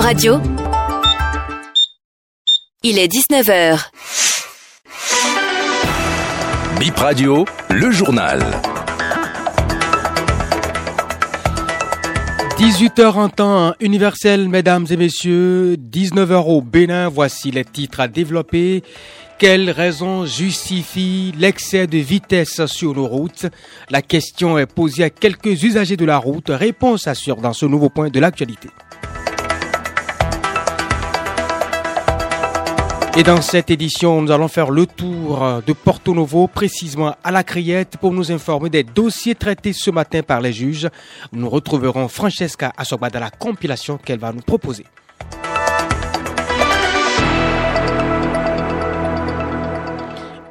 Radio. Il est 19h. Bip Radio, le journal. 18h en temps universel, mesdames et messieurs. 19h au Bénin, voici les titres à développer. Quelles raisons justifient l'excès de vitesse sur nos routes? La question est posée à quelques usagers de la route. Réponse assure dans ce nouveau point de l'actualité. Et dans cette édition, nous allons faire le tour de Porto Novo, précisément à la Criette, pour nous informer des dossiers traités ce matin par les juges. Nous retrouverons Francesca Assoba dans la compilation qu'elle va nous proposer.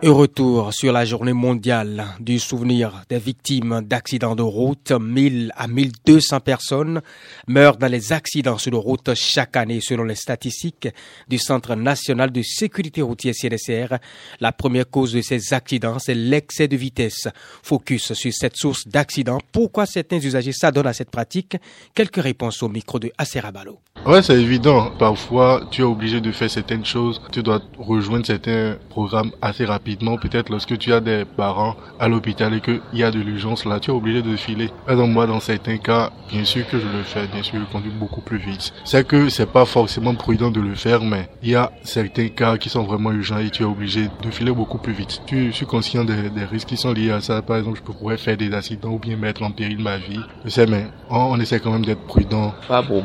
Et retour sur la journée mondiale du souvenir des victimes d'accidents de route. 1000 à 1200 personnes meurent dans les accidents sur la route chaque année selon les statistiques du Centre national de sécurité routière CNSR. La première cause de ces accidents, c'est l'excès de vitesse. Focus sur cette source d'accidents. Pourquoi certains usagers s'adonnent à cette pratique? Quelques réponses au micro de Acerabalo. Ouais, c'est évident. Parfois, tu es obligé de faire certaines choses. Tu dois rejoindre certains programmes assez Peut-être lorsque tu as des parents à l'hôpital et qu'il y a de l'urgence là, tu es obligé de filer. Donc moi, dans certains cas, bien sûr que je le fais. Bien sûr, je conduis beaucoup plus vite. C'est que c'est pas forcément prudent de le faire, mais il y a certains cas qui sont vraiment urgents et tu es obligé de filer beaucoup plus vite. Tu suis conscient des, risques qui sont liés à ça. Par exemple, je pourrais faire des accidents ou bien mettre en péril ma vie. Je sais, mais on, essaie quand même d'être prudent. Pas pour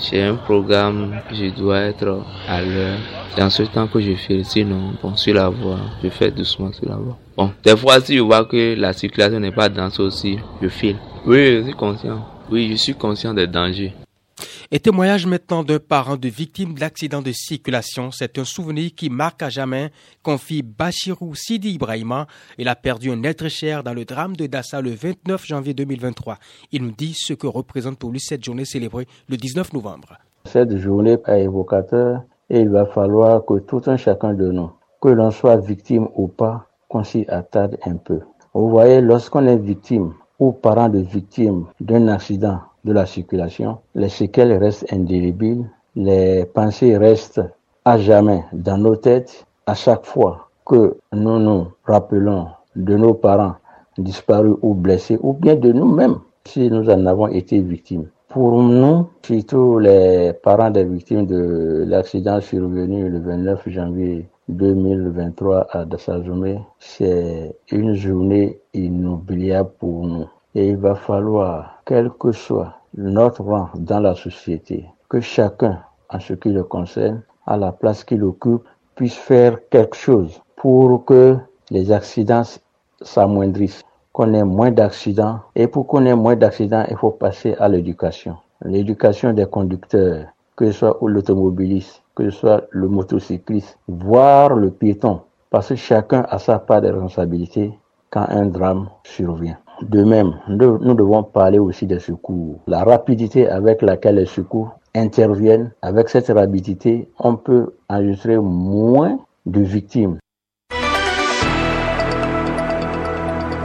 j'ai un programme, je dois être à l'heure. Dans ce temps que je fais, sinon, bon, sur la voie, je fais doucement sur la voie. Bon, des fois, si je vois que la circulation n'est pas dense aussi, je file. Oui, je suis conscient. Oui, je suis conscient des dangers. Et témoignage maintenant d'un parent de victime d'accident de circulation. C'est un souvenir qui marque à jamais, confie Bachirou Sidi Ibrahima. Il a perdu un être cher dans le drame de Dassa le 29 janvier 2023. Il nous dit ce que représente pour lui cette journée célébrée le 19 novembre. Cette journée est évocateur et il va falloir que tout un chacun de nous, que l'on soit victime ou pas, qu'on s'y attarde un peu. Vous voyez, lorsqu'on est victime ou parent de victime d'un accident de la circulation, les séquelles restent indélébiles, les pensées restent à jamais dans nos têtes. À chaque fois que nous nous rappelons de nos parents disparus ou blessés, ou bien de nous-mêmes, si nous en avons été victimes. Pour nous, surtout les parents des victimes de l'accident survenu le 29 janvier 2023 à Dassazomé, c'est une journée inoubliable pour nous. Et il va falloir, quel que soit notre rang dans la société, que chacun, en ce qui le concerne, à la place qu'il occupe, puisse faire quelque chose pour que les accidents s'amoindrissent, qu'on ait moins d'accidents. Et pour qu'on ait moins d'accidents, il faut passer à l'éducation. L'éducation des conducteurs, que ce soit l'automobiliste, que ce soit le motocycliste, voire le piéton, parce que chacun a sa part de responsabilité quand un drame survient. De même, nous devons parler aussi des secours. La rapidité avec laquelle les secours interviennent, avec cette rapidité, on peut enregistrer moins de victimes.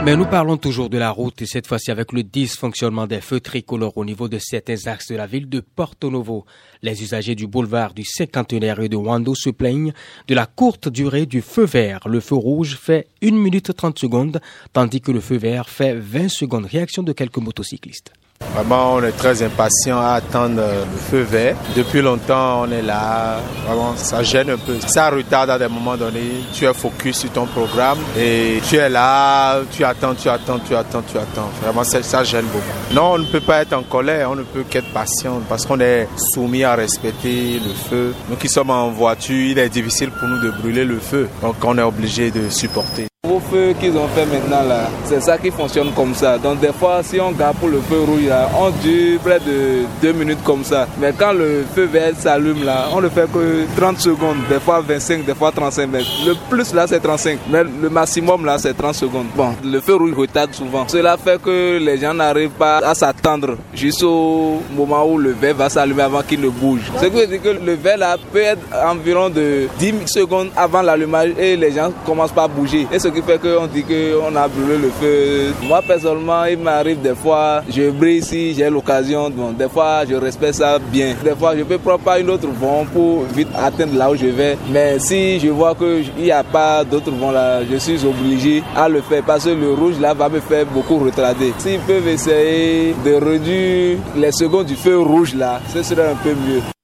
Mais nous parlons toujours de la route et cette fois-ci avec le dysfonctionnement des feux tricolores au niveau de certains axes de la ville de Porto Novo. Les usagers du boulevard du cinquantenaire et de Wando se plaignent de la courte durée du feu vert. Le feu rouge fait 1 minute 30 secondes, tandis que le feu vert fait 20 secondes. Réaction de quelques motocyclistes. Vraiment, on est très impatient à attendre le feu vert. Depuis longtemps, on est là. Vraiment, ça gêne un peu. Ça retarde à des moments donnés. Tu es focus sur ton programme et tu es là, tu attends, tu attends, tu attends, tu attends. Vraiment, ça, ça gêne beaucoup. Non, on ne peut pas être en colère, on ne peut qu'être patient parce qu'on est soumis à respecter le feu. Nous qui sommes en voiture, il est difficile pour nous de brûler le feu. Donc, on est obligé de supporter. Au feu qu'ils ont fait maintenant là, c'est ça qui fonctionne comme ça. Donc des fois, si on garde pour le feu rouge on dure près de 2 minutes comme ça. Mais quand le feu vert s'allume là, on ne fait que 30 secondes, des fois 25, des fois 35 mètres. Le plus là c'est 35, mais le maximum là c'est 30 secondes. Bon, le feu rouge retarde souvent. Cela fait que les gens n'arrivent pas à s'attendre jusqu'au moment où le vert va s'allumer avant qu'il ne bouge. Ce qui veut dire que le vert là peut être environ de 10 secondes avant l'allumage et les gens commencent pas à bouger. Et ce qui fait qu'on dit qu'on a brûlé le feu. Moi, personnellement, il m'arrive des fois, je brille si j'ai l'occasion. Des fois, je respecte ça bien. Des fois, je peux prendre pas une autre vent pour vite atteindre là où je vais. Mais si je vois qu'il n'y a pas d'autre vent là, je suis obligé à le faire parce que le rouge là va me faire beaucoup retarder. S'ils peuvent essayer de réduire les secondes du feu rouge là, ce serait un peu mieux.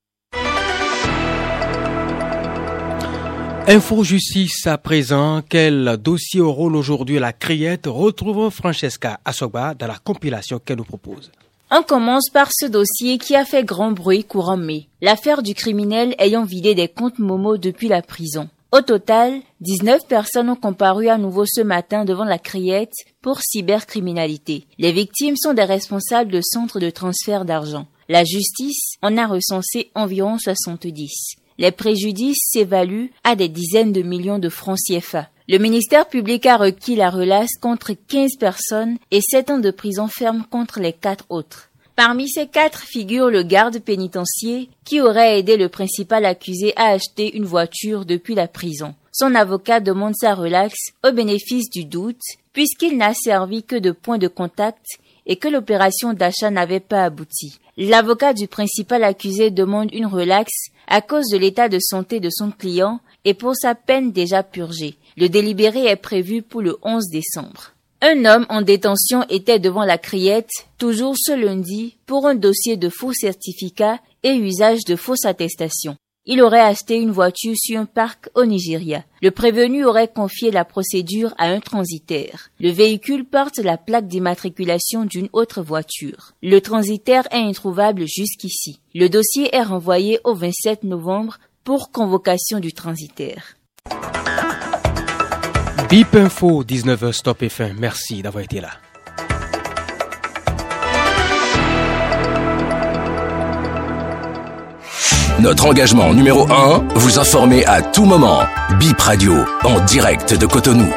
Info Justice à présent, quel dossier au rôle aujourd'hui la criette Retrouvons Francesca Assoba dans la compilation qu'elle nous propose. On commence par ce dossier qui a fait grand bruit courant mai, l'affaire du criminel ayant vidé des comptes Momo depuis la prison. Au total, 19 personnes ont comparu à nouveau ce matin devant la criette pour cybercriminalité. Les victimes sont des responsables de centres de transfert d'argent. La justice en a recensé environ 70. Les préjudices s'évaluent à des dizaines de millions de francs CFA. Le ministère public a requis la relace contre 15 personnes et 7 ans de prison ferme contre les 4 autres. Parmi ces quatre figure le garde pénitentiaire qui aurait aidé le principal accusé à acheter une voiture depuis la prison. Son avocat demande sa relaxe au bénéfice du doute puisqu'il n'a servi que de point de contact et que l'opération d'achat n'avait pas abouti. L'avocat du principal accusé demande une relaxe à cause de l'état de santé de son client et pour sa peine déjà purgée. Le délibéré est prévu pour le 11 décembre. Un homme en détention était devant la criette, toujours ce lundi, pour un dossier de faux certificats et usage de fausses attestations. Il aurait acheté une voiture sur un parc au Nigeria. Le prévenu aurait confié la procédure à un transitaire. Le véhicule porte la plaque d'immatriculation d'une autre voiture. Le transitaire est introuvable jusqu'ici. Le dossier est renvoyé au 27 novembre pour convocation du transitaire. Bip Info 19h Stop F1. Merci d'avoir été là. Notre engagement numéro 1, vous informer à tout moment. Bip Radio, en direct de Cotonou.